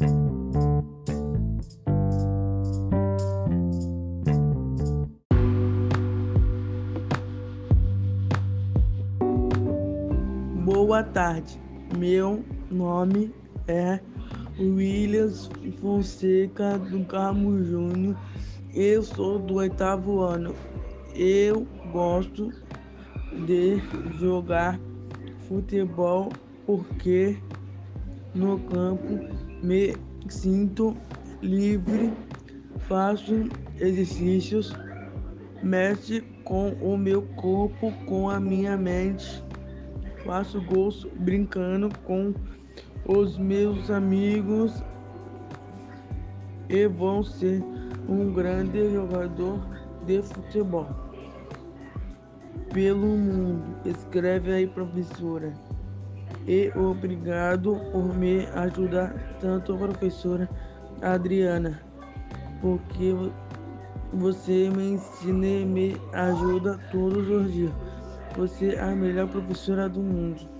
Boa tarde, meu nome é Williams Fonseca do Carmo Júnior. Eu sou do oitavo ano. Eu gosto de jogar futebol porque no campo me sinto livre, faço exercícios, mexe com o meu corpo, com a minha mente faço gols brincando com os meus amigos e vou ser um grande jogador de futebol pelo mundo. Escreve aí, professora. E obrigado por me ajudar tanto, professora Adriana, porque você me ensina e me ajuda todos os dias. Você é a melhor professora do mundo.